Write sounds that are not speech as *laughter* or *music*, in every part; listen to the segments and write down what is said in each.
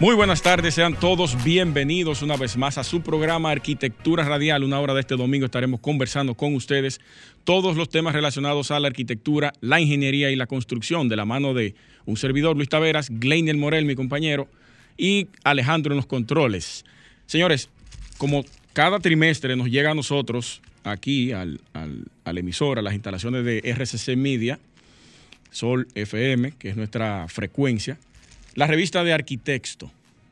Muy buenas tardes, sean todos bienvenidos una vez más a su programa Arquitectura Radial. Una hora de este domingo estaremos conversando con ustedes todos los temas relacionados a la arquitectura, la ingeniería y la construcción de la mano de un servidor, Luis Taveras, Gleinier Morel, mi compañero, y Alejandro en los controles. Señores, como cada trimestre nos llega a nosotros aquí al, al, emisor, a las instalaciones de RCC Media, Sol FM, que es nuestra frecuencia, la revista de Arquitecto.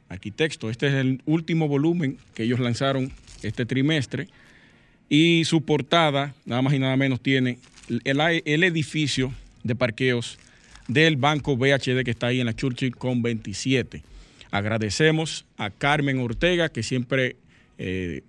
Arquitecto, este es el último volumen que ellos lanzaron este trimestre y su portada, nada más y nada menos, tiene el, el edificio de parqueos del Banco BHD que está ahí en la Churchill con 27. Agradecemos a Carmen Ortega, que siempre eh,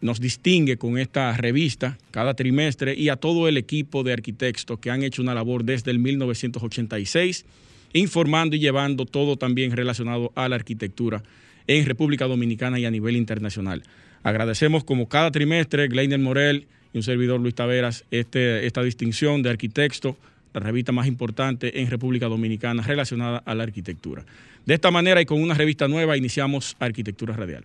nos distingue con esta revista cada trimestre, y a todo el equipo de arquitectos que han hecho una labor desde el 1986 informando y llevando todo también relacionado a la arquitectura en República Dominicana y a nivel internacional. Agradecemos como cada trimestre, Gleiner Morel y un servidor Luis Taveras, este, esta distinción de arquitecto, la revista más importante en República Dominicana relacionada a la arquitectura. De esta manera y con una revista nueva iniciamos Arquitectura Radial.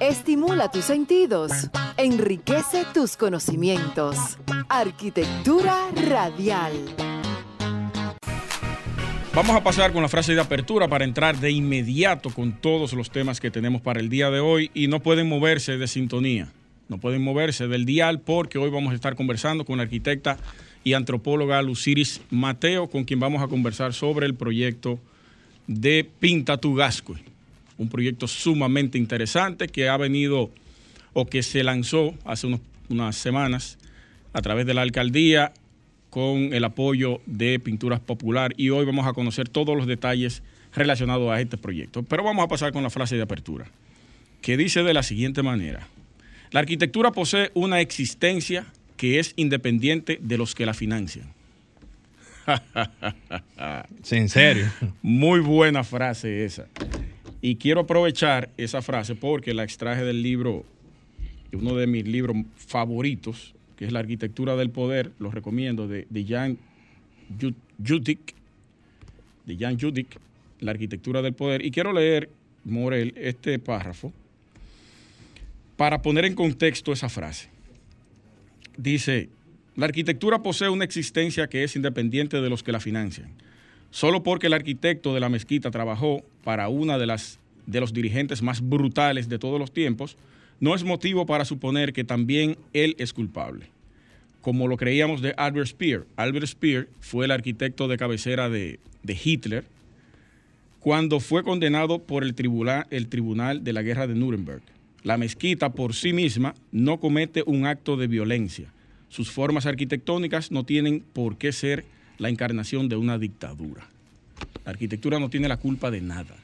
Estimula tus sentidos, enriquece tus conocimientos. Arquitectura Radial. Vamos a pasar con la frase de apertura para entrar de inmediato con todos los temas que tenemos para el día de hoy y no pueden moverse de sintonía, no pueden moverse del dial porque hoy vamos a estar conversando con la arquitecta y antropóloga Luciris Mateo, con quien vamos a conversar sobre el proyecto de Pinta tu Gasco, un proyecto sumamente interesante que ha venido o que se lanzó hace unas semanas a través de la alcaldía con el apoyo de Pinturas Popular y hoy vamos a conocer todos los detalles relacionados a este proyecto. Pero vamos a pasar con la frase de apertura, que dice de la siguiente manera. La arquitectura posee una existencia que es independiente de los que la financian. *laughs* ¿En serio? Muy buena frase esa. Y quiero aprovechar esa frase porque la extraje del libro, uno de mis libros favoritos, que es La arquitectura del poder, lo recomiendo, de, de Jan Judik, de Jan Judik, La arquitectura del poder. Y quiero leer, Morel, este párrafo para poner en contexto esa frase. Dice, la arquitectura posee una existencia que es independiente de los que la financian. Solo porque el arquitecto de la mezquita trabajó para una de las de los dirigentes más brutales de todos los tiempos, no es motivo para suponer que también él es culpable. Como lo creíamos de Albert Speer. Albert Speer fue el arquitecto de cabecera de, Hitler cuando fue condenado por el tribunal, el tribunal de la Guerra de Nuremberg. La mezquita por sí misma no comete un acto de violencia. Sus formas arquitectónicas no tienen por qué ser la encarnación de una dictadura. La arquitectura no tiene la culpa de nada.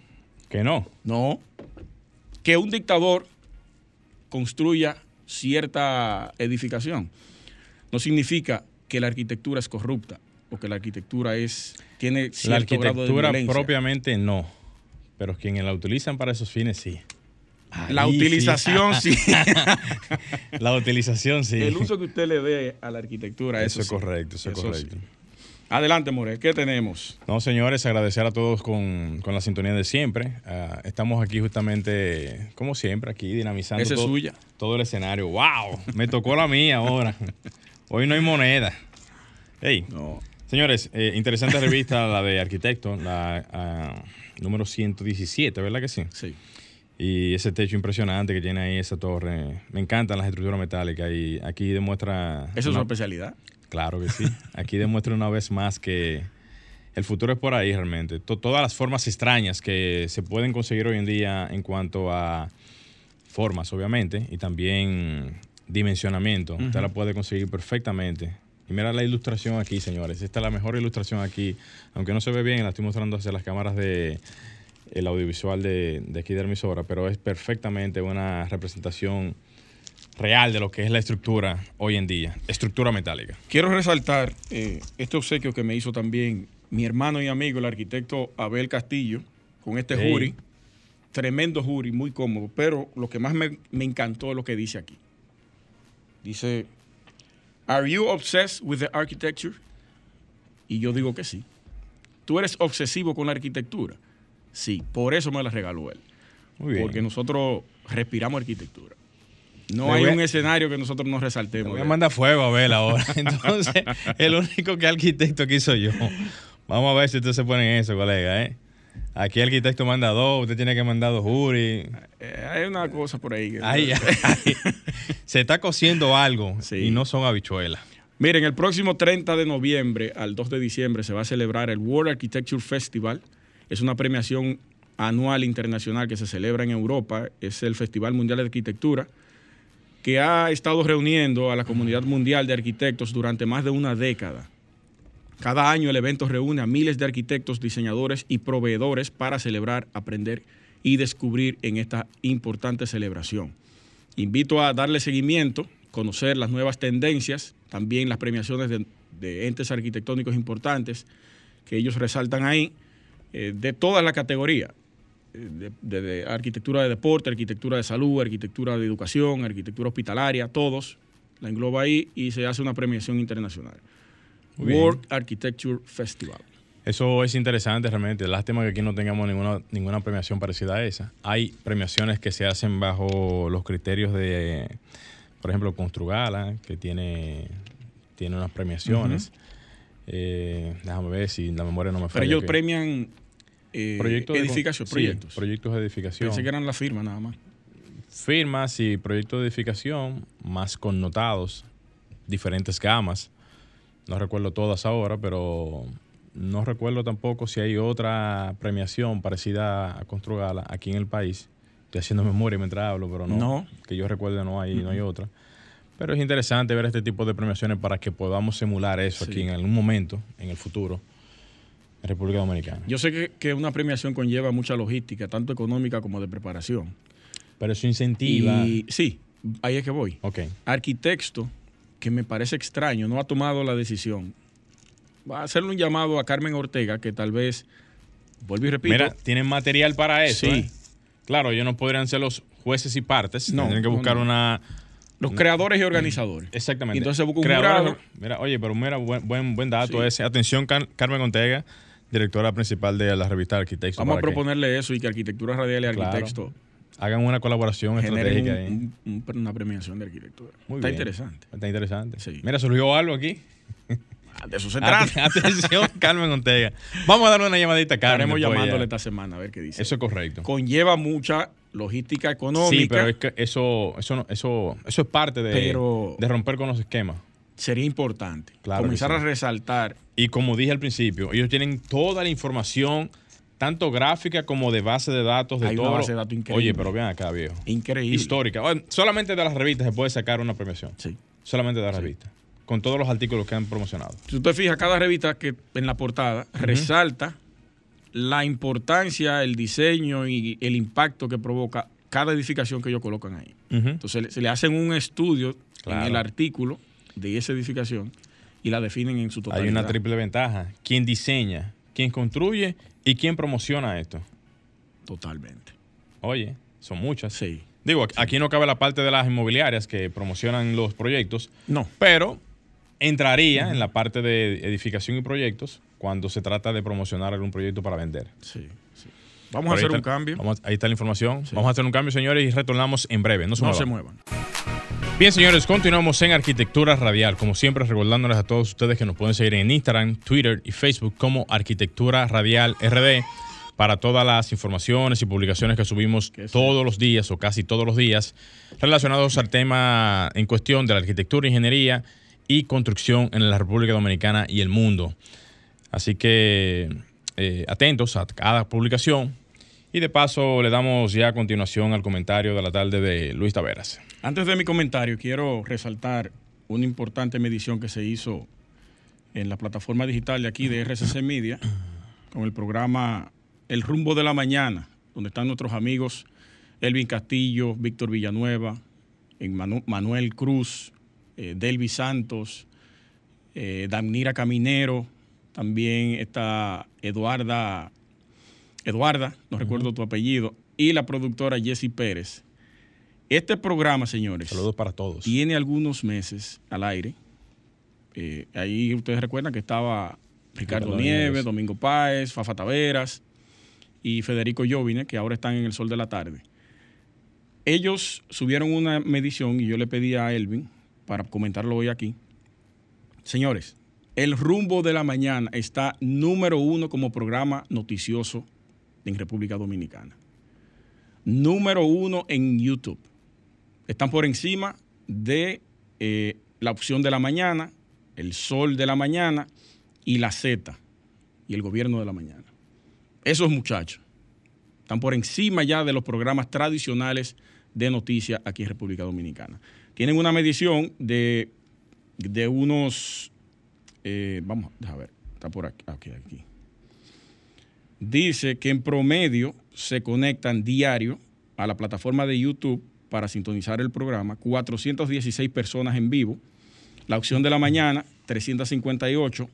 Que no. No. Que un dictador construya cierta edificación. No significa que la arquitectura es corrupta o que la arquitectura es tiene cierto la arquitectura propiamente no, pero quienes la utilizan para esos fines sí. la utilización sí. *laughs* la utilización sí. El uso que usted le dé a la arquitectura. Eso, es correcto, eso, es correcto. Adelante, More, ¿qué tenemos? No, señores, agradecer a todos con, la sintonía de siempre. Ah, estamos aquí justamente, como siempre, aquí dinamizando todo, suya. todo el escenario. ¡Wow! Me tocó la mía ahora. *laughs* Hoy no hay moneda. Hey, no. señores, eh, interesante revista *laughs* la de Arquitecto, la ah, número 117, ¿verdad que sí? Sí. Y ese techo impresionante que tiene ahí esa torre. Me encantan las estructuras metálicas y aquí demuestra... ¿Eso es una especialidad? Claro que sí. Aquí demuestra una vez más que el futuro es por ahí realmente. todas las formas extrañas que se pueden conseguir hoy en día en cuanto a formas, obviamente, y también dimensionamiento, usted la puede conseguir perfectamente. Y mira la ilustración aquí, señores. Esta es la mejor ilustración aquí. Aunque no se ve bien, la estoy mostrando hacia las cámaras de el audiovisual de, de aquí de emisora, pero es perfectamente una representación real de lo que es la estructura hoy en día, estructura metálica. Quiero resaltar eh, este obsequio que me hizo también mi hermano y amigo, el arquitecto Abel Castillo, con este Hey. jury. Tremendo jury, muy cómodo. Pero lo que más me, me encantó es lo que dice aquí. Dice, ¿Are you obsessed with the architecture? Y yo digo que sí. ¿Tú eres obsesivo con la arquitectura? Sí, por eso me la regaló él. Muy bien. Porque nosotros respiramos arquitectura. No hay un escenario que nosotros no Te resaltemos. voy a mandar fuego a ver ahora. *laughs* Entonces, el único que arquitecto aquí soy yo. Vamos a ver si usted se pone en eso, colega, ¿eh? Aquí el arquitecto manda dos, usted tiene que mandar dos jury. Eh, hay una cosa por ahí. que- Ay, ay. Se está cociendo algo Sí. y no son habichuelas. Miren, el próximo 30 de noviembre al 2 de diciembre se va a celebrar el World Architecture Festival. Es una premiación anual internacional que se celebra en Europa. Es el Festival Mundial de Arquitectura que ha estado reuniendo a la comunidad mundial de arquitectos durante más de una década. Cada año el evento reúne a miles de arquitectos, diseñadores y proveedores para celebrar, aprender y descubrir en esta importante celebración. Invito a darle seguimiento, conocer las nuevas tendencias, también las premiaciones de, entes arquitectónicos importantes que ellos resaltan ahí, eh, de todas las categorías, eh, de, de- de arquitectura de deporte, arquitectura de salud, arquitectura de educación, arquitectura hospitalaria, todos, la engloba ahí y se hace una premiación internacional. Muy bien. World Architecture Festival. Eso es interesante realmente. Lástima que aquí no tengamos ninguna, ninguna premiación parecida a esa. Hay premiaciones que se hacen bajo los criterios de, por ejemplo, Construgala, que tiene, tiene unas premiaciones. Eh, déjame ver si la memoria no me Pero falla. ellos que- premian eh, proyectos de edificación, sí, proyectos. proyectos de edificación. Pensé que eran la firma nada más. firmas y proyectos de edificación más connotados, diferentes gamas. No recuerdo todas ahora, pero no recuerdo tampoco si hay otra premiación parecida a Construgala aquí en el país. Estoy haciendo memoria mientras hablo, pero no. No. Que yo recuerde, no hay, no hay otra. Pero es interesante ver este tipo de premiaciones para que podamos emular eso Sí. aquí en algún momento, en el futuro, República Dominicana. Yo sé que, que una premiación conlleva mucha logística, tanto económica como de preparación. Pero eso incentiva. Y sí, ahí es que voy. Ok. Arquitecto, que me parece extraño, no ha tomado la decisión. Va a hacerle un llamado a Carmen Ortega, que tal vez, vuelvo y repito, Mira, tienen material para eso. Sí. ¿eh? Claro, ellos no podrían ser los jueces y partes. No, Tienen que buscar no. una. los creadores y organizadores. Exactamente. Y entonces busca un. Mira, oye, pero mira, buen, buen, buen dato Sí. ese. Atención, Car- Carmen Ortega, directora principal de la revista Arquitectos. Vamos a que proponerle eso y que Arquitectura Radial y Claro. Arquitecto Hagan una colaboración estratégica. ahí. un- un- un- una premiación de arquitectura. Muy Está bien. interesante. Está interesante. Sí. Mira, surgió algo aquí. Ah, De eso se trata. Atención, *laughs* Carmen Ortega. Vamos a darle una llamadita a Carmen. Estaremos después ya. llamándole esta semana a ver qué dice. Eso es correcto. Conlleva mucha logística económica. Sí, pero es que eso, eso, no- eso, eso es parte de, Pero- de romper con los esquemas. Sería importante Claro comenzar sí. a resaltar. Y como dije al principio, ellos tienen toda la información, tanto gráfica como de base de datos, de Hay una todo. base de datos increíble. Oye, pero vean acá, viejo. Increíble. Histórica. Solamente de las revistas se puede sacar una premiación. Sí. Solamente de las revistas. Con todos los artículos que han promocionado. Si usted fija, cada revista que en la portada resalta la importancia, el diseño y el impacto que provoca cada edificación que ellos colocan ahí. Entonces se le hacen un estudio Claro. en el artículo de esa edificación y la definen en su totalidad. Hay una triple ventaja. Quien diseña, quien construye y quien promociona esto. Totalmente. Oye, son muchas. Sí. Digo, aquí no cabe la parte de las inmobiliarias que promocionan los proyectos, No. pero entraría en la parte de edificación y proyectos cuando se trata de promocionar algún proyecto para vender. Sí, sí. Vamos Por a hacer está- un cambio. vamos- ahí está la información. Vamos a hacer un cambio, señores, y retornamos en breve. No se no muevan. se muevan. Bien, señores, continuamos en Arquitectura Radial. Como siempre, recordándoles a todos ustedes que nos pueden seguir en Instagram, Twitter y Facebook como Arquitectura Radial RD para todas las informaciones y publicaciones que subimos todos los días o casi todos los días relacionados al tema en cuestión de la arquitectura, ingeniería y construcción en la República Dominicana y el mundo. Así que eh, atentos a cada publicación. Y de paso le damos ya a continuación al comentario de la tarde de Luis Taveras. Antes de mi comentario, quiero resaltar una importante medición que se hizo en la plataforma digital de aquí de RCC Media con el programa El Rumbo de la Mañana, donde están nuestros amigos Elvin Castillo, Víctor Villanueva, Manuel Cruz, eh, Delvi Santos, eh, Damnira Caminero, también está Eduarda, Eduarda, no recuerdo tu apellido, y la productora Jessie Pérez. Este programa, señores. Saludos para todos. Tiene algunos meses al aire. Eh, ahí ustedes recuerdan que estaba Ricardo Nieves, Domingo Páez, Fafa Taveras y Federico Jovine, que ahora están en el sol de la tarde. Ellos subieron una medición y yo le pedí a Elvin para comentarlo hoy aquí. Señores, el rumbo de la mañana está número uno como programa noticioso en República Dominicana. Número uno en YouTube. Están por encima de eh, la opción de la mañana, el sol de la mañana y la Z y el gobierno de la mañana. Esos muchachos están por encima ya de los programas tradicionales de noticias aquí en República Dominicana. Tienen una medición de, de unos, eh, vamos, a ver, está por aquí, aquí, aquí. Dice que en promedio se conectan diario a la plataforma de YouTube para sintonizar el programa 416 personas en vivo. La opción de la mañana, 358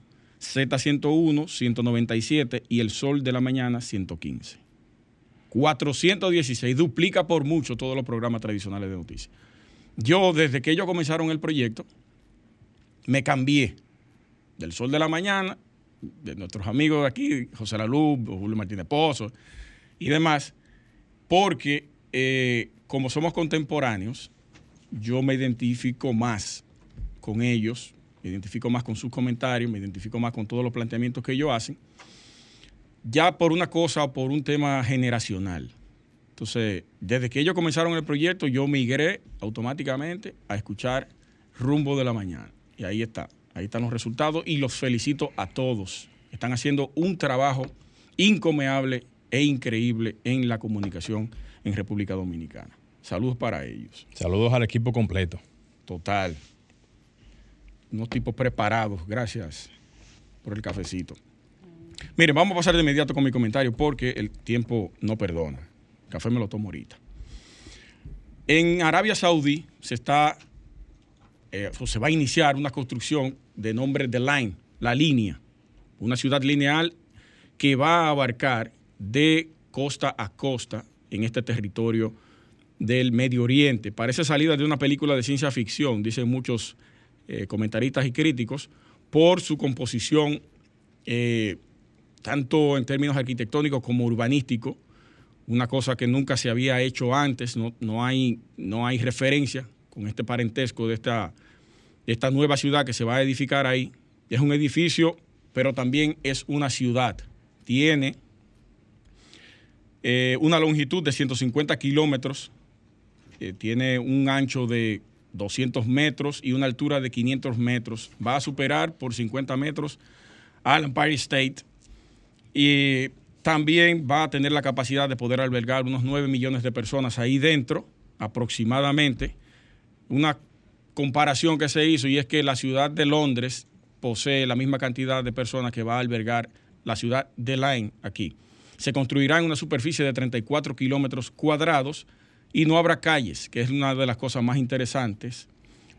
Z101, 197 y el Sol de la Mañana, 115. 416, duplica por mucho todos los programas tradicionales de noticias. Yo, desde que ellos comenzaron el proyecto, me cambié del Sol de la Mañana, de nuestros amigos de aquí, José Laluz, Julio Martínez Pozo y demás, porque eh, como somos contemporáneos, yo me identifico más con ellos me identifico más con sus comentarios, me identifico más con todos los planteamientos que ellos hacen, ya por una cosa o por un tema generacional. Entonces, desde que ellos comenzaron el proyecto, yo migré automáticamente a escuchar Rumbo de la Mañana. Y ahí está, ahí están los resultados y los felicito a todos. Están haciendo un trabajo incomeable e increíble en la comunicación en República Dominicana. Saludos para ellos. Saludos al equipo completo. Total unos tipos preparados. Gracias por el cafecito. Miren, vamos a pasar de inmediato con mi comentario porque el tiempo no perdona. El café me lo tomo ahorita. En Arabia Saudí se está, eh, se va a iniciar una construcción de nombre The Line, la línea, una ciudad lineal que va a abarcar de costa a costa en este territorio del Medio Oriente. Parece salida de una película de ciencia ficción, dicen muchos eh, comentaristas y críticos, por su composición, eh, tanto en términos arquitectónicos como urbanísticos, una cosa que nunca se había hecho antes, no, no, hay, no hay referencia con este parentesco de esta, esta nueva ciudad que se va a edificar ahí. Es un edificio, pero también es una ciudad. Tiene eh, una longitud de 150 kilómetros, tiene un ancho de 200 metros y una altura de 500 metros. Va a superar por 50 metros al Empire State y también va a tener la capacidad de poder albergar unos 9 millones de personas ahí dentro, aproximadamente. Una comparación que se hizo y es que la ciudad de Londres posee la misma cantidad de personas que va a albergar la ciudad de Lyme aquí. Se construirá en una superficie de 34 kilómetros cuadrados y no habrá calles, que es una de las cosas más interesantes,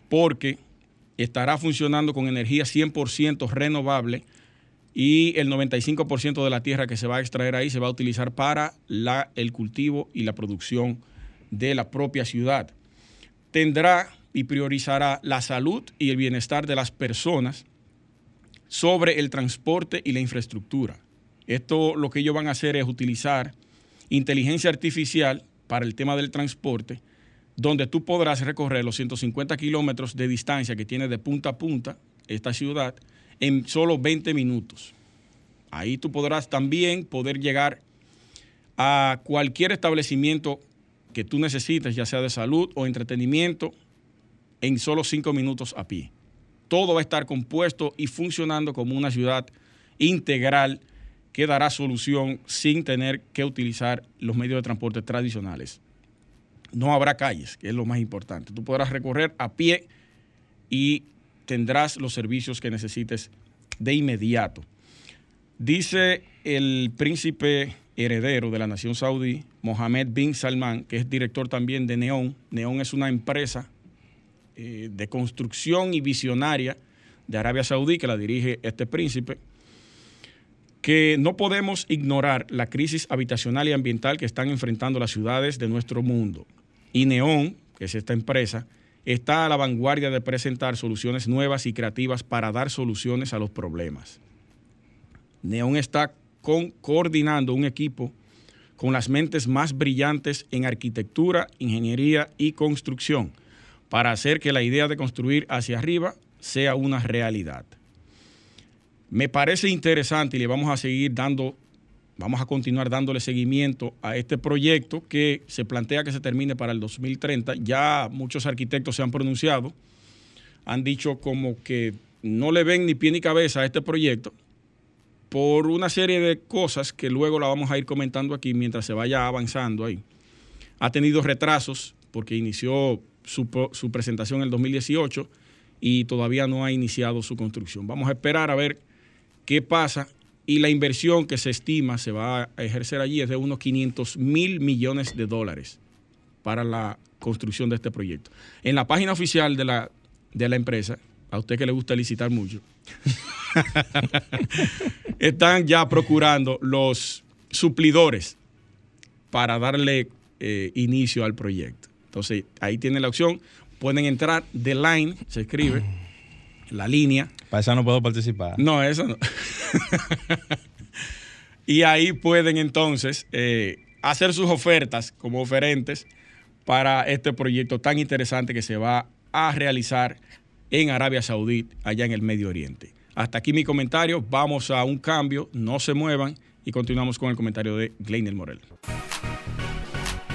porque estará funcionando con energía 100% renovable y el 95% de la tierra que se va a extraer ahí se va a utilizar para la, el cultivo y la producción de la propia ciudad. Tendrá y priorizará la salud y el bienestar de las personas sobre el transporte y la infraestructura. Esto lo que ellos van a hacer es utilizar inteligencia artificial para el tema del transporte, donde tú podrás recorrer los 150 kilómetros de distancia que tiene de punta a punta esta ciudad en solo 20 minutos. Ahí tú podrás también poder llegar a cualquier establecimiento que tú necesites, ya sea de salud o entretenimiento, en solo 5 minutos a pie. Todo va a estar compuesto y funcionando como una ciudad integral que dará solución sin tener que utilizar los medios de transporte tradicionales. No habrá calles, que es lo más importante. Tú podrás recorrer a pie y tendrás los servicios que necesites de inmediato. Dice el príncipe heredero de la nación saudí, Mohammed bin Salman, que es director también de Neon. Neon es una empresa eh, de construcción y visionaria de Arabia Saudí, que la dirige este príncipe, que no podemos ignorar la crisis habitacional y ambiental que están enfrentando las ciudades de nuestro mundo. Y Neón, que es esta empresa, está a la vanguardia de presentar soluciones nuevas y creativas para dar soluciones a los problemas. Neón está con, coordinando un equipo con las mentes más brillantes en arquitectura, ingeniería y construcción para hacer que la idea de construir hacia arriba sea una realidad. Me parece interesante y le vamos a seguir dando, vamos a continuar dándole seguimiento a este proyecto que se plantea que se termine para el 2030. Ya muchos arquitectos se han pronunciado, han dicho como que no le ven ni pie ni cabeza a este proyecto por una serie de cosas que luego la vamos a ir comentando aquí mientras se vaya avanzando ahí. Ha tenido retrasos porque inició su, su presentación en el 2018 y todavía no ha iniciado su construcción. Vamos a esperar a ver qué pasa y la inversión que se estima se va a ejercer allí es de unos 500 mil millones de dólares para la construcción de este proyecto. En la página oficial de la, de la empresa, a usted que le gusta licitar mucho, *laughs* están ya procurando los suplidores para darle eh, inicio al proyecto. Entonces, ahí tiene la opción. Pueden entrar, The Line, se escribe, la línea. Para eso no puedo participar. No, eso no. *laughs* y ahí pueden entonces eh, hacer sus ofertas como oferentes para este proyecto tan interesante que se va a realizar en Arabia Saudí, allá en el Medio Oriente. Hasta aquí mi comentario. Vamos a un cambio. No se muevan y continuamos con el comentario de Gleiner Morel.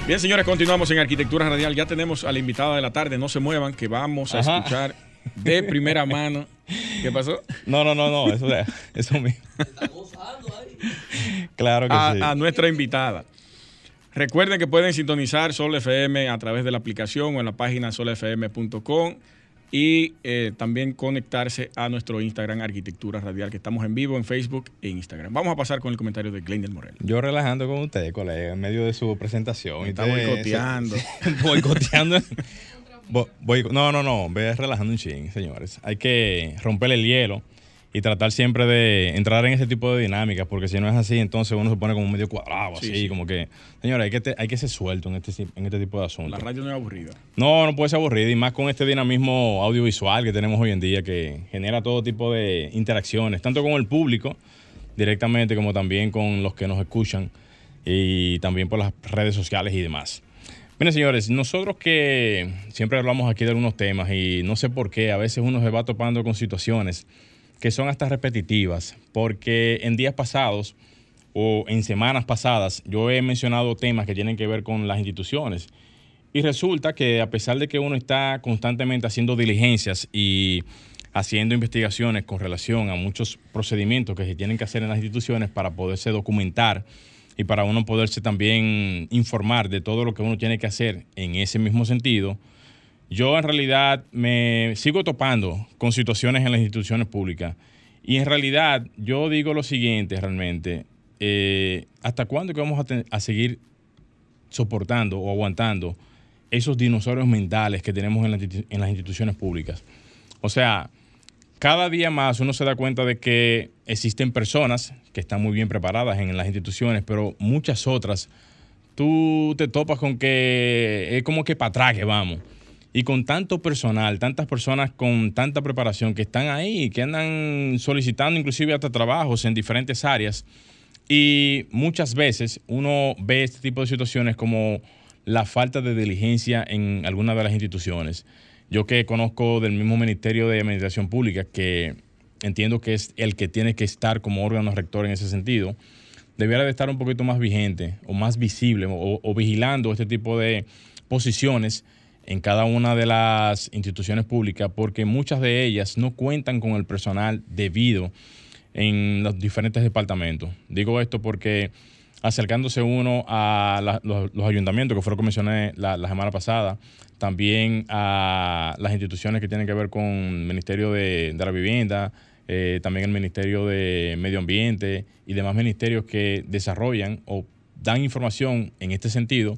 Bien, señores, continuamos en Arquitectura Radial. Ya tenemos a la invitada de la tarde. No se muevan, que vamos a escuchar de primera mano. ¿Qué pasó? No, no, no, no. Eso, eso mismo. Está gozando ahí. Claro que a, sí. A nuestra invitada. Recuerden que pueden sintonizar Sol FM a través de la aplicación o en la página solfm.com y eh, también conectarse a nuestro Instagram Arquitectura Radial, que estamos en vivo en Facebook e Instagram. Vamos a pasar con el comentario de Glendel Morel. Yo relajando con usted, colega, en medio de su presentación. está boicoteando. *laughs* boicoteando. Voy, no, no, no, ve relajando un ching, señores. Hay que romper el hielo y tratar siempre de entrar en ese tipo de dinámicas, porque si no es así, entonces uno se pone como medio cuadrado, sí, así, sí. como que, señores, hay que, te, hay que ser suelto en este, en este tipo de asuntos. La radio no es aburrida. No, no puede ser aburrida, y más con este dinamismo audiovisual que tenemos hoy en día, que genera todo tipo de interacciones, tanto con el público directamente, como también con los que nos escuchan, y también por las redes sociales y demás. Miren, señores, nosotros que siempre hablamos aquí de algunos temas, y no sé por qué, a veces uno se va topando con situaciones que son hasta repetitivas, porque en días pasados o en semanas pasadas yo he mencionado temas que tienen que ver con las instituciones. Y resulta que a pesar de que uno está constantemente haciendo diligencias y haciendo investigaciones con relación a muchos procedimientos que se tienen que hacer en las instituciones para poderse documentar y para uno poderse también informar de todo lo que uno tiene que hacer en ese mismo sentido, yo en realidad me sigo topando con situaciones en las instituciones públicas. Y en realidad yo digo lo siguiente realmente, eh, ¿hasta cuándo que vamos a, seguir soportando o aguantando esos dinosaurios mentales que tenemos en, en, las instituciones públicas? O sea, cada día más uno se da cuenta de que existen personas que están muy bien preparadas en las instituciones, pero muchas otras, tú te topas con que es como que para atrás que vamos y con tanto personal, tantas personas con tanta preparación que están ahí, que andan solicitando inclusive hasta trabajos en diferentes áreas. Y muchas veces uno ve este tipo de situaciones como la falta de diligencia en algunas de las instituciones. Yo que conozco del mismo Ministerio de Administración Pública, que entiendo que es el que tiene que estar como órgano rector en ese sentido, debiera de estar un poquito más vigente o más visible o, o vigilando este tipo de posiciones en cada una de las instituciones públicas porque muchas de ellas no cuentan con el personal debido en los diferentes departamentos. Digo esto porque acercándose uno a los, ayuntamientos, que fue lo que mencioné la, la, semana pasada, también a las instituciones que tienen que ver con el Ministerio de, de la Vivienda, eh, también el Ministerio de Medio Ambiente y demás ministerios que desarrollan o dan información en este sentido,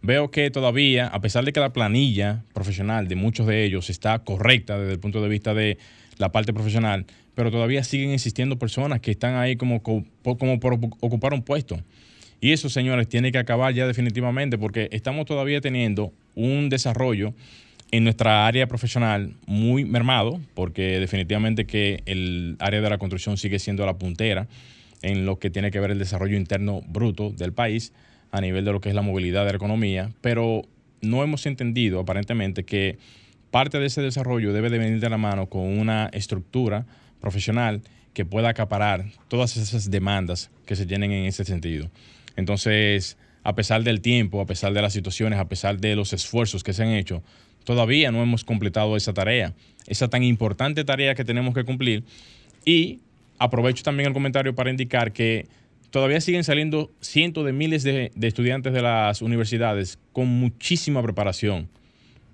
veo que todavía, a pesar de que la planilla profesional de muchos de ellos está correcta desde el punto de vista de la parte profesional, pero todavía siguen existiendo personas que están ahí como, como por ocupar un puesto. Y eso, señores, tiene que acabar ya definitivamente porque estamos todavía teniendo un desarrollo en nuestra área profesional muy mermado, porque definitivamente que el área de la construcción sigue siendo la puntera en lo que tiene que ver el desarrollo interno bruto del país a nivel de lo que es la movilidad de la economía, pero no hemos entendido aparentemente que parte de ese desarrollo debe de venir de la mano con una estructura profesional que pueda acaparar todas esas demandas que se tienen en ese sentido. Entonces, a pesar del tiempo, a pesar de las situaciones, a pesar de los esfuerzos que se han hecho, todavía no hemos completado esa tarea, esa tan importante tarea que tenemos que cumplir. Y aprovecho también el comentario para indicar que todavía siguen saliendo cientos de miles de, estudiantes de las universidades con muchísima preparación.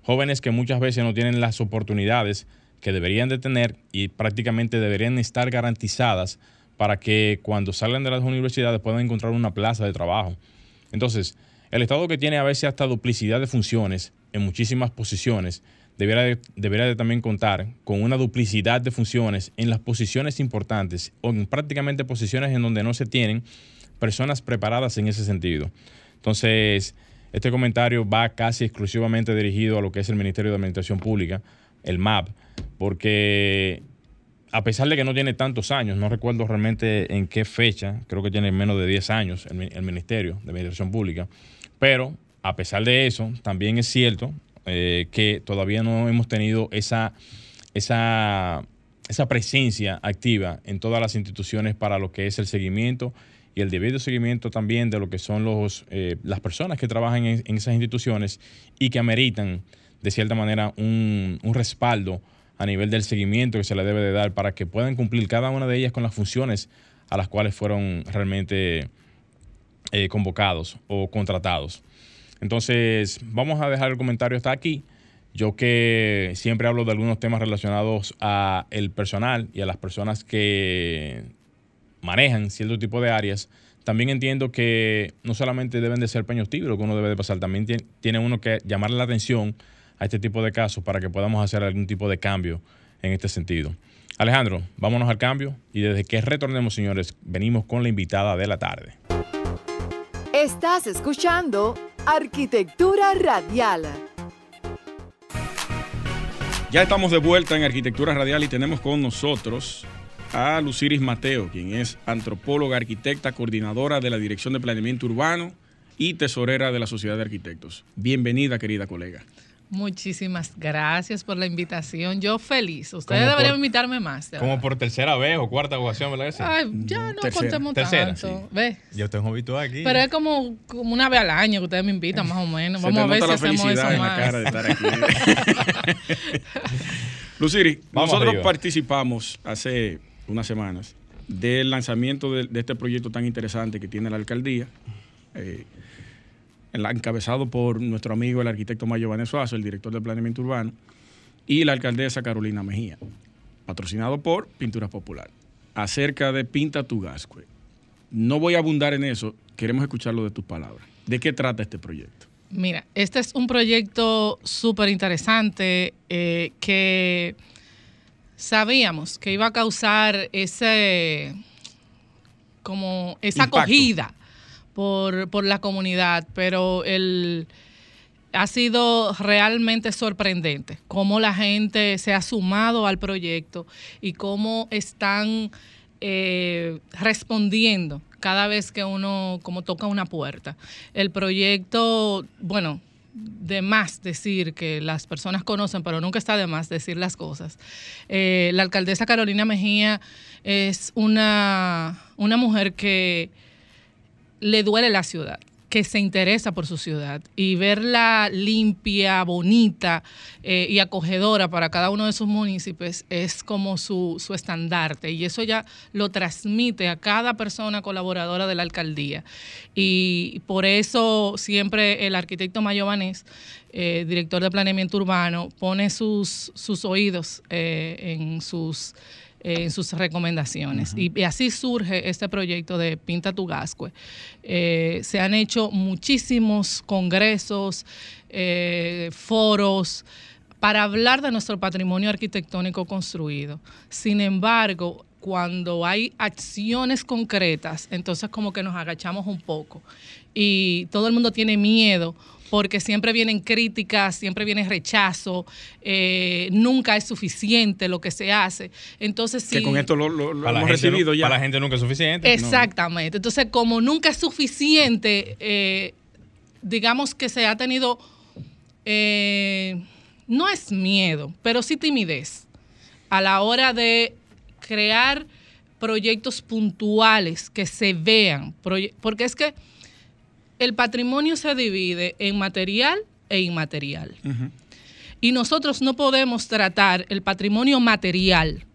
Jóvenes que muchas veces no tienen las oportunidades que deberían de tener y prácticamente deberían estar garantizadas para que cuando salgan de las universidades puedan encontrar una plaza de trabajo. Entonces, el Estado que tiene a veces hasta duplicidad de funciones en muchísimas posiciones, debería de, también contar con una duplicidad de funciones en las posiciones importantes o en prácticamente posiciones en donde no se tienen personas preparadas en ese sentido. Entonces, este comentario va casi exclusivamente dirigido a lo que es el Ministerio de Administración Pública, el MAP, porque a pesar de que no tiene tantos años, no recuerdo realmente en qué fecha, creo que tiene menos de 10 años el, Ministerio de Administración Pública, pero a pesar de eso, también es cierto eh, que todavía no hemos tenido esa, esa, esa presencia activa en todas las instituciones para lo que es el seguimiento y el debido seguimiento también de lo que son los, eh, las personas que trabajan en, esas instituciones y que ameritan de cierta manera un, respaldo a nivel del seguimiento que se le debe de dar para que puedan cumplir cada una de ellas con las funciones a las cuales fueron realmente eh, convocados o contratados. Entonces, vamos a dejar el comentario hasta aquí. Yo que siempre hablo de algunos temas relacionados a el personal y a las personas que manejan cierto tipo de áreas, también entiendo que no solamente deben de ser peños tibios, lo que uno debe de pasar, también tiene uno que llamarle la atención a este tipo de casos para que podamos hacer algún tipo de cambio en este sentido. Alejandro, vámonos al cambio y desde que retornemos, señores, venimos con la invitada de la tarde. Estás escuchando Arquitectura Radial. Ya estamos de vuelta en Arquitectura Radial y tenemos con nosotros a Luciris Mateo, quien es antropóloga, arquitecta, coordinadora de la Dirección de Planeamiento Urbano y tesorera de la Sociedad de Arquitectos. Bienvenida, querida colega. Muchísimas gracias por la invitación. Yo feliz. Ustedes deberían invitarme más. Como por tercera vez o cuarta ocasión, ¿verdad? Ay, ya no contemos tanto. Yo tengo habituado aquí. Pero es como, como una vez al año que ustedes me invitan, más o menos. Vamos a ver si hacemos eso en más. La cara de estar aquí. *laughs* Luciri, nosotros participamos hace unas semanas del lanzamiento de, este proyecto tan interesante que tiene la alcaldía. Eh, encabezado por nuestro amigo el arquitecto Mayo Vanesuazo, el director de planeamiento urbano, y la alcaldesa Carolina Mejía, patrocinado por Pinturas Popular, acerca de Pinta tu Gascue. No voy a abundar en eso, queremos escucharlo de tus palabras. ¿De qué trata este proyecto? Mira, este es un proyecto súper interesante eh, que sabíamos que iba a causar ese como esa acogida por, la comunidad, pero el, ha sido realmente sorprendente cómo la gente se ha sumado al proyecto y cómo están eh, respondiendo cada vez que uno como toca una puerta. El proyecto, bueno, de más decir que las personas conocen, pero nunca está de más decir las cosas. Eh, la alcaldesa Carolina Mejía es una, una mujer que le duele la ciudad que se interesa por su ciudad y verla limpia, bonita eh, y acogedora para cada uno de sus municipios es como su, su, estandarte y eso ya lo transmite a cada persona colaboradora de la alcaldía. Y por eso siempre el arquitecto Mayo eh, director de planeamiento urbano, pone sus, sus oídos eh, en sus en sus recomendaciones. y, y así surge este proyecto de Pinta tu Gascue. Eh, se han hecho muchísimos congresos, eh, foros para hablar de nuestro patrimonio arquitectónico construido. Sin embargo, cuando hay acciones concretas, entonces como que nos agachamos un poco y todo el mundo tiene miedo porque siempre vienen críticas, siempre viene rechazo, eh, nunca es suficiente lo que se hace. Entonces, Que sí, con esto lo, lo- lo hemos gente, recibido ya. para la gente nunca es suficiente. Exactamente. Entonces, como nunca es suficiente, eh, digamos que se ha tenido, eh, no es miedo, pero sí timidez a la hora de crear proyectos puntuales que se vean, porque es que el patrimonio se divide en material e inmaterial. Y nosotros no podemos tratar el patrimonio material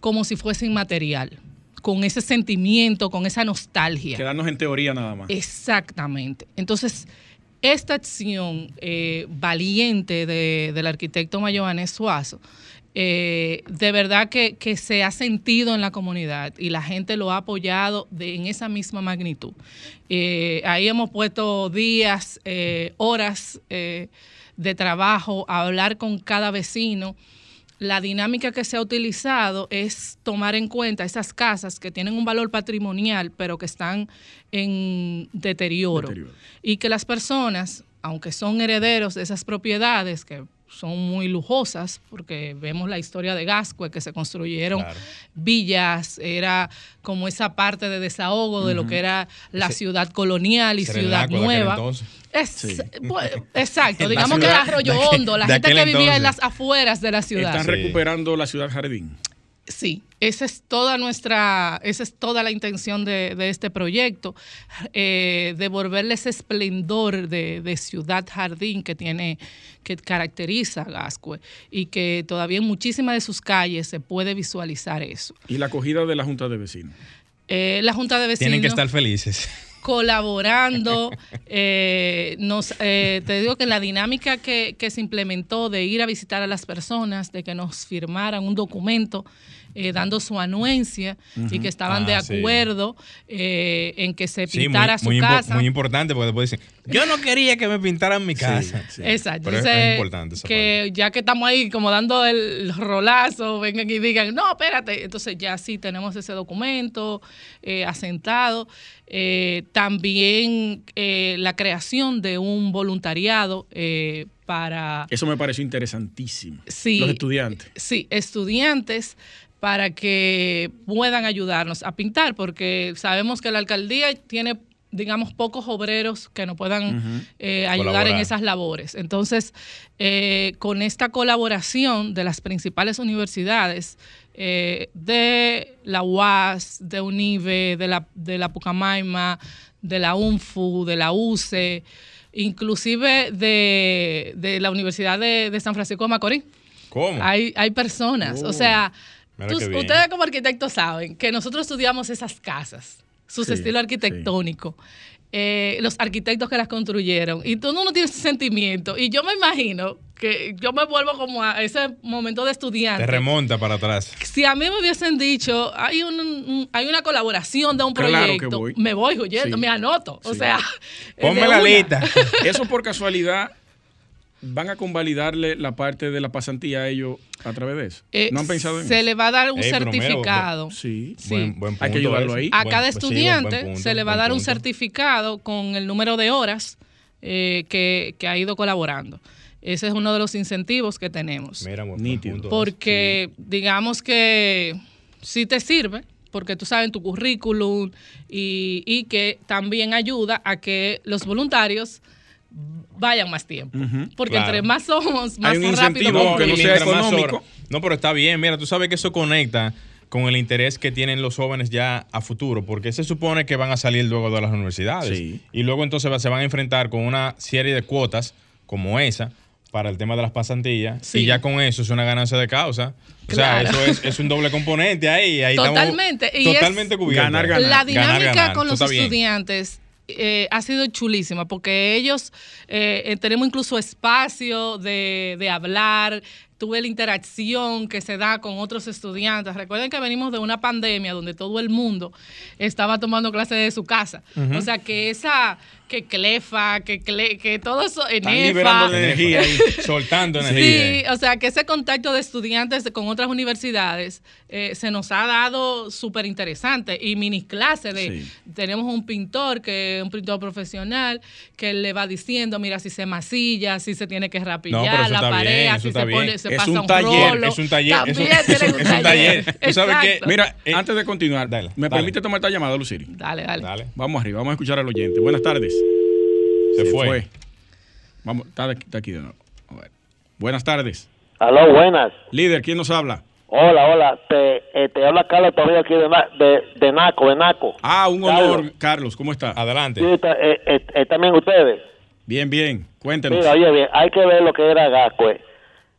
como si fuese inmaterial, con ese sentimiento, con esa nostalgia. Quedarnos en teoría nada más. Exactamente. Entonces, esta acción eh, valiente de- del arquitecto Mayoanés Suazo, eh, de verdad que, que se ha sentido en la comunidad y la gente lo ha apoyado de- en esa misma magnitud. Eh, ahí hemos puesto días, eh, horas de trabajo, a hablar con cada vecino. La dinámica que se ha utilizado es tomar en cuenta esas casas que tienen un valor patrimonial, pero que están en deterioro. Deterioro. Y que las personas, aunque son herederos de esas propiedades, que son muy lujosas, porque vemos la historia de Gascue, que se construyeron Claro. villas, era como esa parte de desahogo de lo que era la ciudad colonial y ciudad nueva. entonces. Es- Sí. pues, exacto, *laughs* digamos que era Arroyo Hondo, la gente que vivía en las afueras de la ciudad. Están Sí. recuperando la ciudad jardín. Sí, esa es toda nuestra, esa es toda la intención de, de este proyecto, eh, devolverle ese esplendor de, de ciudad jardín que tiene, que caracteriza a Gascue y que todavía en muchísimas de sus calles se puede visualizar eso. Y la acogida de la Junta de Vecinos. Eh, la Junta de Vecinos Tienen que estar felices. colaborando. *laughs* eh, nos, eh, te digo que la dinámica que, que se implementó de ir a visitar a las personas, de que nos firmaran un documento eh, dando su anuencia y que estaban Ah, de sí. acuerdo eh, en que se Sí, muy, pintara su muy, casa. muy importante porque después dicen, yo no quería que me pintaran mi casa. sí. Exacto. Pero es- Entonces, es importante esa que ya que estamos ahí como dando el rolazo, vengan y digan, no, espérate. Entonces ya sí tenemos ese documento eh, asentado. Eh, también eh, la creación de un voluntariado eh, para Eso me pareció interesantísimo. Sí. Los estudiantes. sí, estudiantes para que puedan ayudarnos a pintar, porque sabemos que la alcaldía tiene, digamos, pocos obreros que nos puedan eh, ayudar en esas labores. Entonces, eh, con esta colaboración de las principales universidades, eh, de la UAS, de UNIVE, de la, de la Pucamaima, de la UNFU, de la UCE, inclusive de, de la Universidad de, de San Francisco de Macorís. ¿Cómo? Hay, hay personas, o Oh. sea, tú- ustedes como arquitectos saben que nosotros estudiamos esas casas, sus Sí, estilos arquitectónicos, eh, los arquitectos que las construyeron, y todo uno tiene ese sentimiento. Y yo me imagino que yo me vuelvo como a ese momento de estudiante. Te remonta para atrás. Si a mí me hubiesen dicho, hay, un, un- hay una colaboración de un Claro que proyecto, voy. me voy huyendo, Sí. me anoto. O sea, Ponme la lista. Eso por casualidad, ¿van a convalidarle la parte de la pasantía a ellos a través de eso? Eh, ¿No han pensado en Se eso? le va a dar un Ey, certificado. Sí. Sí. Buen- buen Hay que punto ayudarlo ahí. A cada pues sí, buen- estudiante buen punto, se le va a dar un punto. certificado con el número de horas eh, que, que ha ido colaborando. Ese es uno de los incentivos que tenemos. Mira, buen Nítido. punto. Porque digamos que sí te sirve, porque tú sabes tu currículum y, y que también ayuda a que los voluntarios vayan más tiempo. Porque claro. entre más somos, más Hay un rápido incentivo, no Y sea económico. No, pero está bien. Mira, tú sabes que eso conecta con el interés que tienen los jóvenes ya a futuro, porque se supone que van a salir luego de las universidades. Sí. Y luego entonces se van a enfrentar con una serie de cuotas como esa para el tema de las pasantillas. Sí. Y ya con eso es una ganancia de causa. O sea, eso es, es un doble componente ahí. ahí estamos Totalmente. Y es totalmente cubiertos. ganar, ganar. La dinámica Ganar, ganar. con los estudiantes eh, ha sido chulísima porque ellos eh, eh, tenemos incluso espacio de, de hablar, tuve la interacción que se da con otros estudiantes. Recuerden que venimos de una pandemia donde todo el mundo estaba tomando clases de su casa. O sea, que esa que clefa, que, que todo eso, Están liberando energía y soltando energía. Sí, o sea, que ese contacto de estudiantes con otras universidades eh, se nos ha dado súper interesante. Y mini clase de, tenemos un pintor, que un pintor profesional, que le va diciendo, mira, si se masilla, si se tiene que rapillar la pared, si se, pone, se pasa un, taller, Es un taller, es un, es un taller. ¿Tú sabes qué? Mira, eh, antes de continuar, ¿me permite tomar esta llamada, Luciri? Dale, dale, dale. Vamos arriba, vamos a escuchar al oyente. Buenas tardes. Se, fue. Vamos, está, aquí de nuevo. Buenas tardes. Aló, buenas. Líder, ¿quién nos habla? Hola, hola. Te, eh, te habla Carlos todavía aquí de, de, de, Naco, de Naco. Ah, un honor, Carlos. ¿Cómo está? Adelante. Sí, eh, eh, también ustedes. Bien, bien. Cuéntenos. Mira, oye, bien, hay que ver lo que era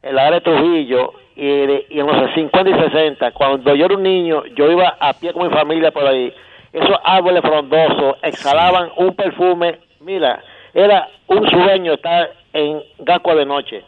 Gascue, el área de Trujillo, y, y, en los 50 y 60, cuando yo era un niño, yo iba a pie con mi familia por ahí. Esos árboles frondosos exhalaban un perfume. Mira, era un sueño estar en Gascue de noche.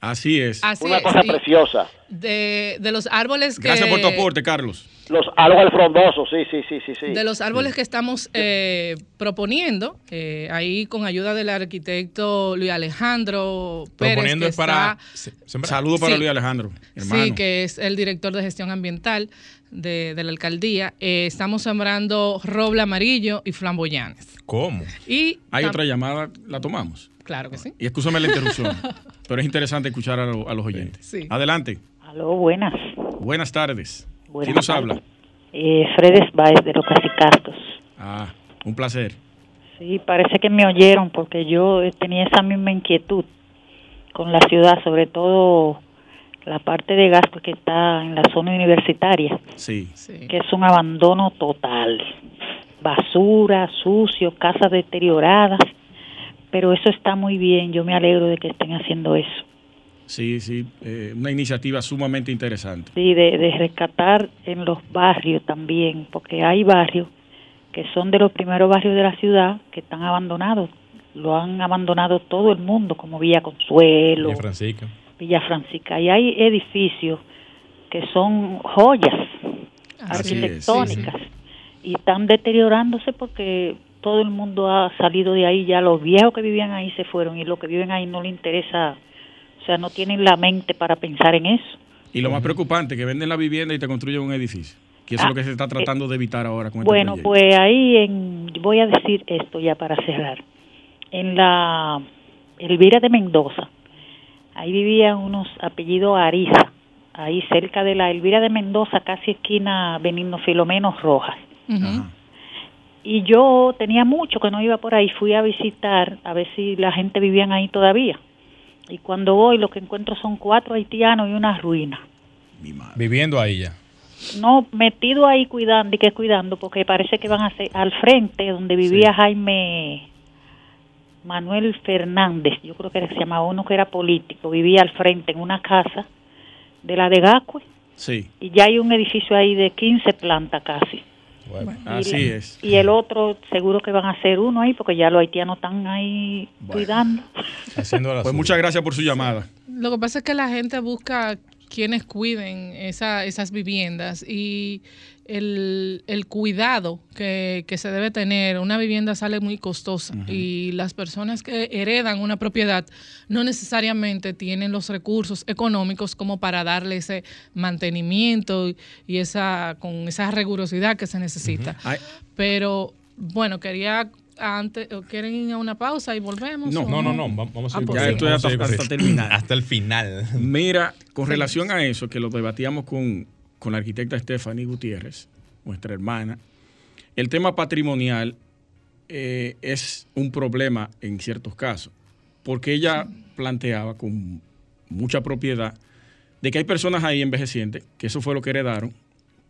Así es. Una cosa preciosa. De, de, los árboles que... Gracias por tu aporte, Carlos. Los árboles frondosos, sí, sí, sí, sí. sí. De los árboles que estamos eh, proponiendo, eh, ahí con ayuda del arquitecto Luis Alejandro Pérez. Proponiendo es para... Saludos para Luis Alejandro, hermano. Sí, que es el director de gestión ambiental de, la alcaldía. Eh, estamos sembrando roble amarillo y flamboyanes. ¿Cómo? Y Hay otra llamada, la tomamos. Claro que sí. Y escúchame la interrupción, *laughs* pero es interesante escuchar a, los oyentes. Sí. Adelante. Aló, buenas. Buenas tardes. ¿Quién nos habla? Eh, Fredes Baez de los Casicastos. Ah, un placer. Sí, parece que me oyeron porque yo tenía esa misma inquietud con la ciudad, sobre todo la parte de gasto que está en la zona universitaria. Sí. sí. Que es un abandono total. Basura, sucio, casas deterioradas pero eso está muy bien, yo me alegro de que estén haciendo eso. Sí, sí, eh, una iniciativa sumamente interesante. Sí, de, rescatar en los barrios también, porque hay barrios que son de los primeros barrios de la ciudad que están abandonados, lo han abandonado todo el mundo, como Villa Consuelo, Villa Francisca. Villa Francisca, y hay edificios que son joyas arquitectónicas y están deteriorándose porque todo el mundo ha salido de ahí, ya los viejos que vivían ahí se fueron y los que viven ahí no les interesa, o sea, no tienen la mente para pensar en eso. Y lo más preocupante, que venden la vivienda y te construyen un edificio, que eso es lo que se está ah, tratando de evitar ahora con este Bueno, pues ahí en, voy a decir esto ya para cerrar. En la Elvira de Mendoza, ahí vivían unos apellidos Ariza, ahí cerca de la Elvira de Mendoza, casi esquina Benigno Filomeno Rojas. Y yo tenía mucho que no iba por ahí, fui a visitar a ver si la gente vivía ahí todavía. Y cuando voy lo que encuentro son cuatro haitianos y una ruina. Viviendo ahí ya. No, metido ahí cuidando y que cuidando, porque parece que van a ser al frente donde vivía Jaime Manuel Fernández, yo creo que se llamaba uno que era político, vivía al frente en una casa de la de Gacue. Sí. Y ya hay un edificio ahí de 15 plantas casi así es. Y el otro seguro que van a hacer uno ahí porque ya los haitianos están ahí cuidando. pues muchas gracias por su llamada. Lo que pasa es que la gente busca quienes cuiden esa, esas viviendas y el, el cuidado que, que, se debe tener. Una vivienda sale muy costosa y las personas que heredan una propiedad no necesariamente tienen los recursos económicos como para darle ese mantenimiento y esa con esa rigurosidad que se necesita. Pero bueno, quería antes, ¿quieren ir a una pausa y volvemos? No, no, no, no, vamos a ir ah, ya estoy hasta, terminar. *laughs* hasta el final. Mira, con relación a eso, que lo debatíamos con, con la arquitecta Stephanie Gutiérrez, nuestra hermana, el tema patrimonial eh, es un problema en ciertos casos, porque ella planteaba con mucha propiedad de que hay personas ahí envejecientes, que eso fue lo que heredaron,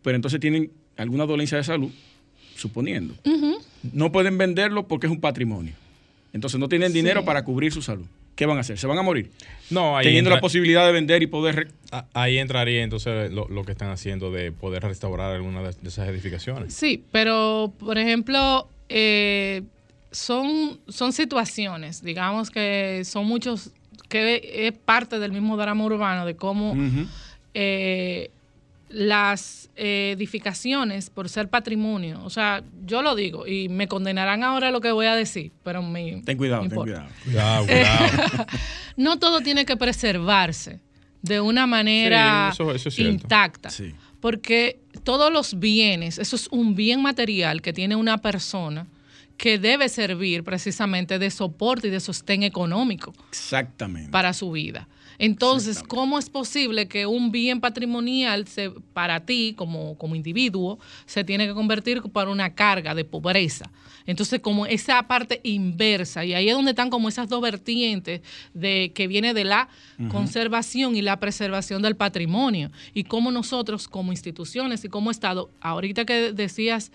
pero entonces tienen alguna dolencia de salud, suponiendo. No pueden venderlo porque es un patrimonio. Entonces no tienen dinero para cubrir su salud. ¿Qué van a hacer? ¿Se van a morir? No, ahí Teniendo la posibilidad de vender y poder... Ahí entraría entonces lo, que están haciendo de poder restaurar alguna de, esas edificaciones. Sí, pero por ejemplo, eh, son, son situaciones, digamos que son muchos que es parte del mismo drama urbano de cómo eh, las eh, edificaciones por ser patrimonio, o sea, yo lo digo y me condenarán ahora lo que voy a decir, pero me Ten cuidado, me ten cuidado. Cuidado, cuidado. *laughs* No todo tiene que preservarse de una manera Sí, eso- eso es cierto. intacta. Sí. Porque todos los bienes, eso es un bien material que tiene una persona que debe servir precisamente de soporte y de sostén económico Exactamente. para su vida. Entonces. ¿cómo es posible que un bien patrimonial se, para ti como, como individuo se tiene que convertir para una carga de pobreza? Entonces, como esa parte inversa, y ahí es donde están como esas dos vertientes de que viene de la conservación y la preservación del patrimonio, y cómo nosotros como instituciones y como Estado, ahorita que decías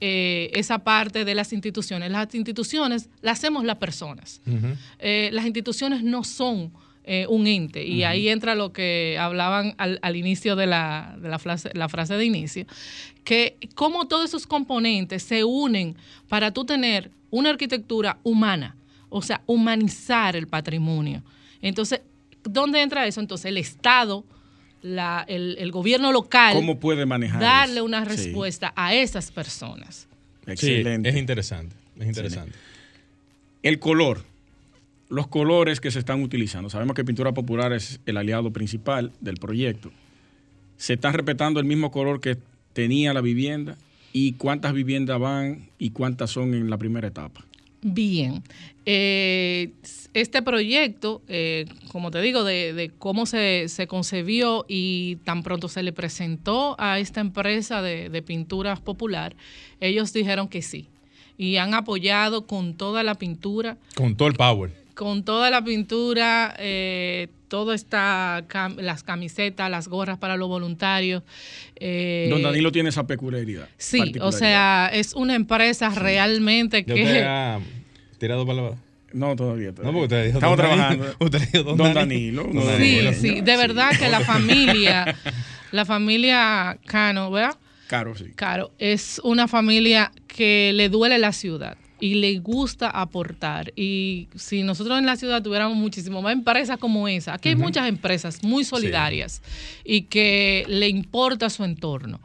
eh, esa parte de las instituciones, las instituciones las hacemos las personas eh, las instituciones no son eh, un ente. Y ahí entra lo que hablaban al, al inicio de, la, de la, frase, la frase de inicio, que cómo todos esos componentes se unen para tú tener una arquitectura humana, o sea, humanizar el patrimonio. Entonces, ¿dónde entra eso? Entonces, el Estado, la- el, el gobierno local, ¿Cómo puede manejar darle eso? una Sí. respuesta a esas personas. Excelente. Sí, es interesante. Es interesante. El color. Los colores que se están utilizando. Sabemos que Pintura Popular es el aliado principal del proyecto. ¿Se está respetando el mismo color que tenía la vivienda? ¿Y cuántas viviendas van y cuántas son en la primera etapa? Bien. Eh, este proyecto, eh, como te digo, de, de cómo se, se concebió y tan pronto se le presentó a esta empresa de, de pinturas popular, ellos dijeron que sí. Y han apoyado con toda la pintura Con todo el power. Con toda la pintura, eh, todo está, cam- las camisetas, las gorras para los voluntarios. eh, Don Danilo tiene esa peculiaridad. Sí, o sea, es una empresa realmente Yo que... te ha *laughs* tirado palabras. No, todavía. todavía. No, porque usted dijo Estamos Don trabajando. *laughs* Usted dijo Don Don Danilo. Sí, Danilo. sí, de verdad que la familia, la familia Cano, ¿verdad? Caro, sí. Caro, es una familia que le duele la ciudad y le gusta aportar. Y si nosotros en la ciudad tuviéramos muchísimo más empresas como esa, aquí hay muchas empresas muy solidarias y que le importa su entorno.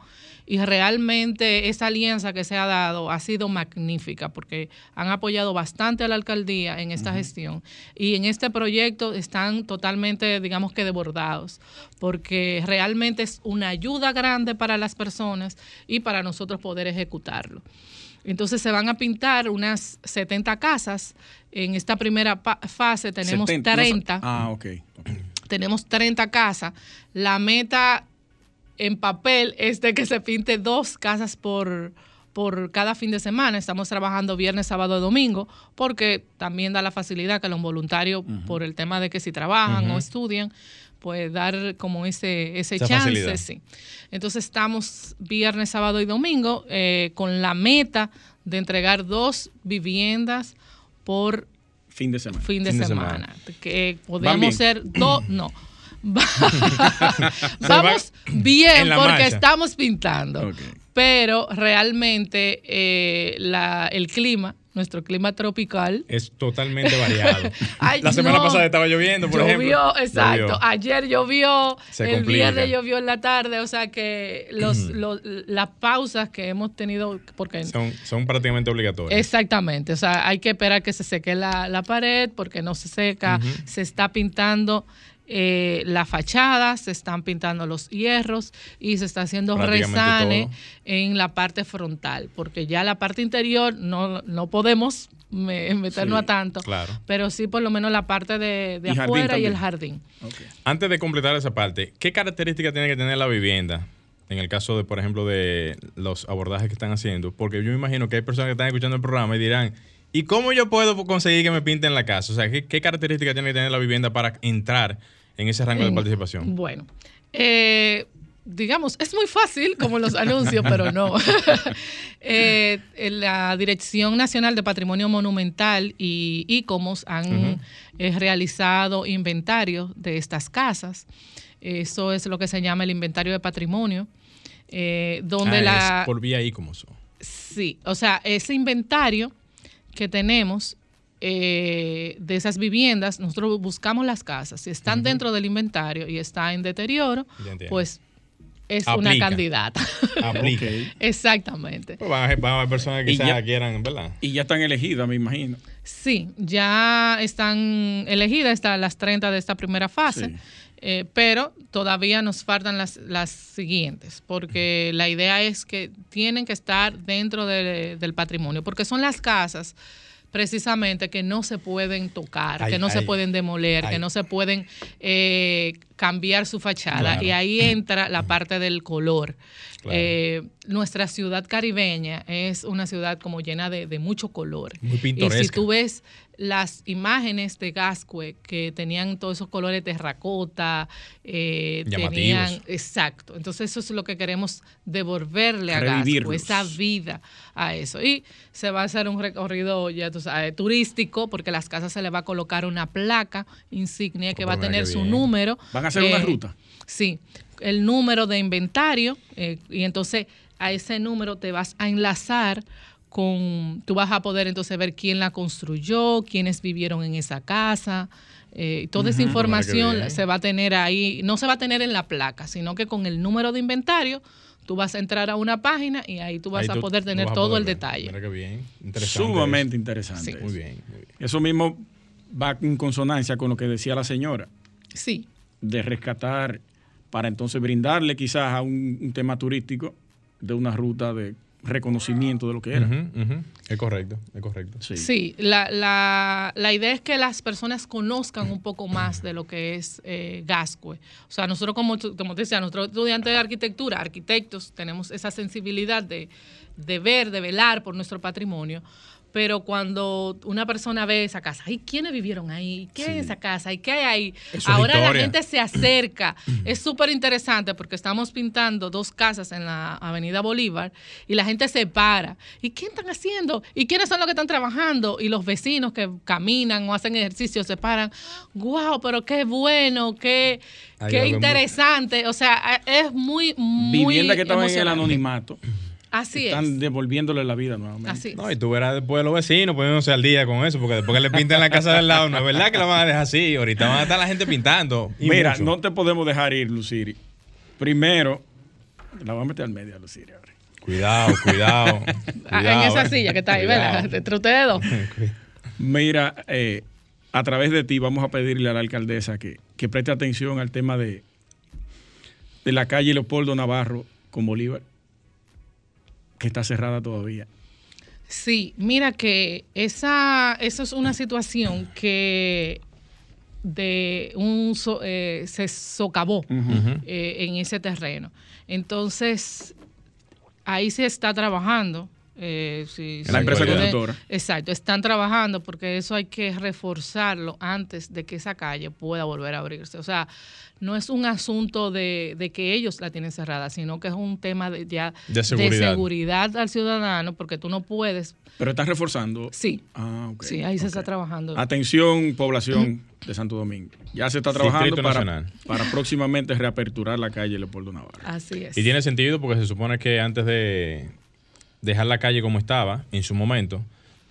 Y realmente esa alianza que se ha dado ha sido magnífica porque han apoyado bastante a la alcaldía en esta gestión y en este proyecto están totalmente, digamos que desbordados, porque realmente es una ayuda grande para las personas y para nosotros poder ejecutarlo. Entonces se van a pintar unas 70 casas. En esta primera fase tenemos 70, no sa- 30 ah, ok. ok. tenemos 30 casas. La meta en papel es de que se pinte dos casas por, por cada fin de semana. Estamos trabajando viernes, sábado y domingo, porque también da la facilidad que los voluntarios, por el tema de que si trabajan o estudian, pues dar como ese, ese Esa chance. facilidad. Sí. Entonces estamos viernes, sábado y domingo eh, con la meta de entregar dos viviendas por Fin de semana. fin de, Fin de semana. semana. Que podemos ser dos, *clears throat* no. *laughs* Vamos bien porque marcha. estamos pintando. Ok. Pero realmente eh, la, el clima, nuestro clima tropical. Es totalmente variado. *laughs* Ay, la semana no. pasada estaba lloviendo, por ejemplo. Llovió, exacto. Llovió. Ayer llovió, Se el complica. viernes llovió en la tarde, o sea que los, los- las pausas que hemos tenido, porque Son, son prácticamente obligatorios. Exactamente, o sea, hay que esperar que se seque la, la pared porque no se seca, se está pintando eh, la fachada, se están pintando los hierros y se está haciendo resane todo. en la parte frontal, porque ya la parte interior no, no podemos me- meternos Sí, a tanto, claro. pero sí por lo menos la parte de, de Y afuera y el jardín. Ok. Antes de completar esa parte, ¿qué características tiene que tener la vivienda? En el caso de, por ejemplo, de los abordajes que están haciendo. Porque yo me imagino que hay personas que están escuchando el programa y dirán, ¿y cómo yo puedo conseguir que me pinten la casa? O sea, ¿qué, qué características tiene que tener la vivienda para entrar en ese rango de participación? Bueno, eh, digamos, es muy fácil como los *laughs* anuncios, pero no. *laughs* Eh, la Dirección Nacional de Patrimonio Monumental y ICOMOS han eh, realizado inventarios de estas casas. Eso es lo que se llama el inventario de patrimonio, eh, donde Ah, la... es por vía ahí como son. Sí, o sea, ese inventario que tenemos eh, de esas viviendas, nosotros buscamos las casas. Si están dentro del inventario y está en deterioro, pues es una candidata. *laughs* Aplica. Exactamente. Pues van, a, van a haber personas que quizás ya- quieran, ¿verdad? Y ya están elegidas, me imagino. Sí, ya están elegidas están las 30 de esta primera fase, Sí. Eh, pero todavía nos faltan las, las siguientes, porque la idea es que tienen que estar dentro de- del patrimonio, porque son las casas precisamente que no se pueden tocar, Ay, que no se pueden demoler, que no se pueden eh, cambiar su fachada. Claro. Y ahí *clears throat* entra la parte del color. Claro. Eh, nuestra ciudad caribeña es una ciudad como llena de, de mucho color. Muy Y si pintoresca. tú ves las imágenes de Gascue que tenían todos esos colores terracota, eh, tenían, exacto. Entonces eso es lo que queremos devolverle a Gascue, esa vida a eso. Y se va a hacer un recorrido ya tú sabes, turístico porque a las casas se le va a colocar una placa insignia que va a tener su número. Van a hacer una ruta. Sí, el número de inventario eh, y entonces a ese número te vas a enlazar con, tú vas a poder entonces ver quién la construyó, quiénes vivieron en esa casa. eh, toda esa información se va a tener ahí, no se va a tener en la placa, sino que con el número de inventario tú vas a entrar a una página y ahí tú vas Ahí a poder tener todo poder el ver. detalle. Mira qué bien. Interesante. Sumamente eso. interesante. Sí. Muy bien, muy bien. Eso mismo va en consonancia con lo que decía la señora, Sí, de rescatar para entonces brindarle quizás a un, un tema turístico de una ruta de reconocimiento de lo que era. Es correcto, es correcto. Sí. Sí, la, la, la idea es que las personas conozcan un poco más de lo que es eh, Gascue. O sea, nosotros como, tu- como te decía, nosotros estudiantes de arquitectura, arquitectos, tenemos esa sensibilidad de, de ver, de velar por nuestro patrimonio. Pero cuando una persona ve esa casa, ¿y quiénes vivieron ahí? ¿Qué en esa casa? ¿Y qué hay ahí? Eso es Ahora la gente se acerca. *clears throat* Es súper interesante porque estamos pintando dos casas en la Avenida Bolívar y la gente se para. ¿Y qué están haciendo? ¿Y quiénes son los que están trabajando? Y los vecinos que caminan o hacen ejercicio se paran. ¡Wow! Pero qué bueno, qué, qué muy- interesante. O sea, es muy, muy Vivienda que estaban en el anonimato, Así están es. devolviéndole la vida nuevamente. Así es. No, y tú verás después los vecinos poniéndose al día con eso, porque después que le pintan la casa del lado, no es verdad que la van a dejar así. Ahorita van a estar la gente pintando. y Mira, mucho. no te podemos dejar ir, Luciri. Primero, la voy a meter al medio, Luciri. ahora. Cuidado, cuidado. *laughs* Cuidado, en esa eh. silla que está ahí. ¿verdad? *laughs* Entre ustedes dos. Mira, eh, a través de ti vamos a pedirle a la alcaldesa que, que preste atención al tema de, de la calle Leopoldo Navarro con Bolívar, que está cerrada todavía. Sí, mira que esa, eso es una situación que de un so- eh, se socavó eh, en ese terreno. Entonces, ahí se está trabajando. Eh, si- La si empresa constructora. Exacto, están trabajando porque eso hay que reforzarlo antes de que esa calle pueda volver a abrirse. O sea, no es un asunto de, de que ellos la tienen cerrada, sino que es un tema de, ya De seguridad. seguridad al ciudadano, porque tú no puedes. Pero está reforzando. Sí, Ah, ok, sí, ahí se está trabajando. Atención, población de Santo Domingo. Ya se está trabajando para, para próximamente reaperturar la calle Leopoldo Navarro. Así es. Y tiene sentido porque se supone que antes de dejar la calle como estaba, en su momento,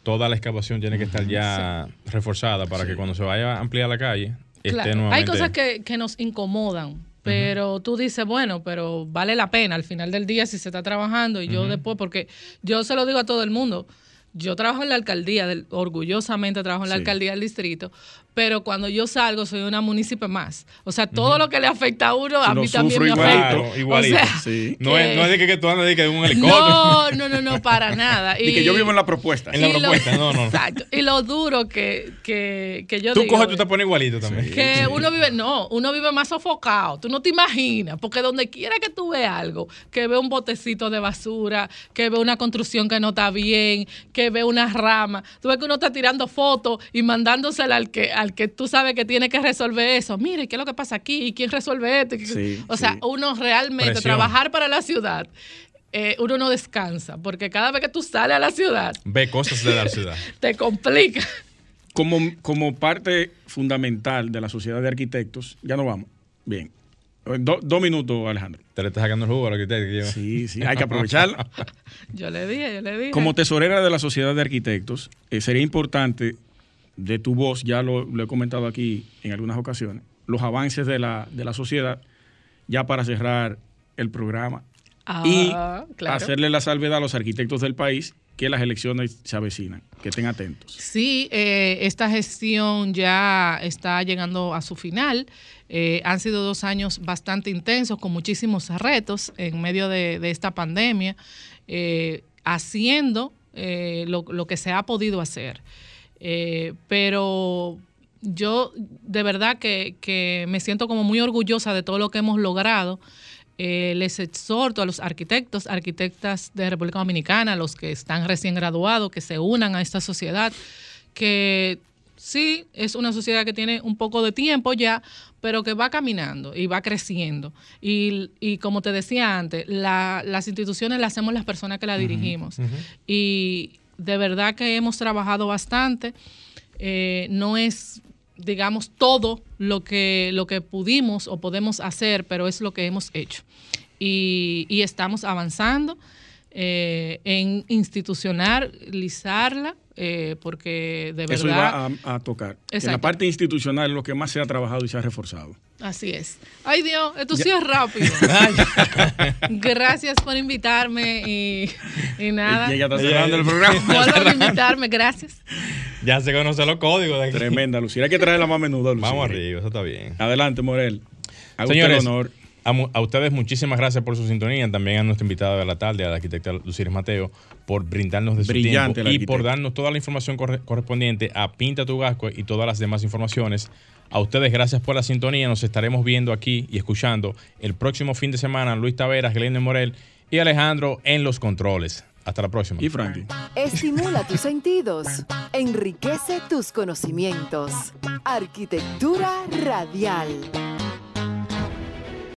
toda la excavación tiene que estar ya reforzada para que cuando se vaya a ampliar la calle, esté nuevamente... Hay cosas que, que nos incomodan, pero tú dices, bueno, pero vale la pena al final del día si se está trabajando y yo después, porque yo se lo digo a todo el mundo, yo trabajo en la alcaldía, del- orgullosamente trabajo en la Sí. alcaldía del distrito, pero cuando yo salgo soy una municipio más. O sea, todo lo que le afecta a uno, a Lo mí también me afecta. Igualito. O sea, Sí. *laughs* No, es, que- no es de que, que tú andas de que en un helicóptero. no, no, no, no, para *laughs* nada. Y que yo vivo en la propuesta. En la lo- propuesta, no, no. Exacto. Y lo duro que, que, que yo Tú digo coges, tú te pones igualito también. que uno vive, no, uno vive más sofocado, tú no te imaginas, porque donde quiera que tú veas algo, que ve un botecito de basura, que ve una construcción que no está bien, que ve una rama, tú ves que uno está tirando fotos y mandándosela al que, al que tú sabes que tiene que resolver eso. Mire, ¿qué es lo que pasa aquí? ¿Y quién resuelve esto? Sí, o sea, sí. uno realmente Presión. trabajar para la ciudad. eh, uno no descansa, porque cada vez que tú sales a la ciudad, Ve cosas de la ciudad. *laughs* te complica. Como, como parte fundamental de la sociedad de arquitectos, ya no vamos. Bien. Do- dos minutos, Alejandro. Te le estás sacando el jugo al arquitecto. que lleva. Sí, sí, hay que aprovecharlo. *laughs* Yo le dije, yo le dije. Como tesorera de la sociedad de arquitectos, eh, sería importante de tu voz, ya lo, lo he comentado aquí en algunas ocasiones, los avances de la, de la sociedad, ya para cerrar el programa. y Ah, claro. hacerle la salvedad a los arquitectos del país que las elecciones se avecinan, que estén atentos. Sí, eh, esta gestión ya está llegando a su final. Eh, han sido dos años bastante intensos, con muchísimos retos en medio de, de esta pandemia, eh, haciendo eh, lo, lo que se ha podido hacer. Eh, pero yo de verdad que, que me siento como muy orgullosa de todo lo que hemos logrado. Eh, les exhorto a los arquitectos, arquitectas de República Dominicana, los que están recién graduados, que se unan a esta sociedad, que sí, es una sociedad que tiene un poco de tiempo ya, pero que va caminando y va creciendo. Y, y como te decía antes, la- las instituciones las hacemos las personas que las dirigimos. Y de verdad que hemos trabajado bastante. Eh, no es, digamos, todo lo que, lo que pudimos o podemos hacer, pero es lo que hemos hecho. Y, y estamos avanzando eh, en institucionalizarla, eh, porque de Eso verdad... iba a, a tocar. En la parte institucional es lo que más se ha trabajado y se ha reforzado. Así es. Ay Dios, esto sí es rápido. *laughs* Gracias por invitarme y, y nada. Y ella está cerrando el programa. *laughs* Vuelvo a invitarme, gracias. Ya se conocen los códigos de aquí. Tremenda, Lucía. Hay que traerla más a menudo, Lucía. Vamos arriba, eso está bien. Adelante, Morel. Usted Señores, el honor. A, ustedes muchísimas gracias por su sintonía, también a nuestra invitada de la tarde, a la arquitecta Lucía Mateo, por brindarnos de su Brillante tiempo y por darnos toda la información corre- correspondiente a Pinta tu Gasco y todas las demás informaciones. A ustedes gracias por la sintonía, nos estaremos viendo aquí y escuchando el próximo fin de semana. Luis Taveras, Glenn Morel y Alejandro en los controles. Hasta la próxima. Y Franklin. Estimula tus sentidos, enriquece tus conocimientos. Arquitectura radial.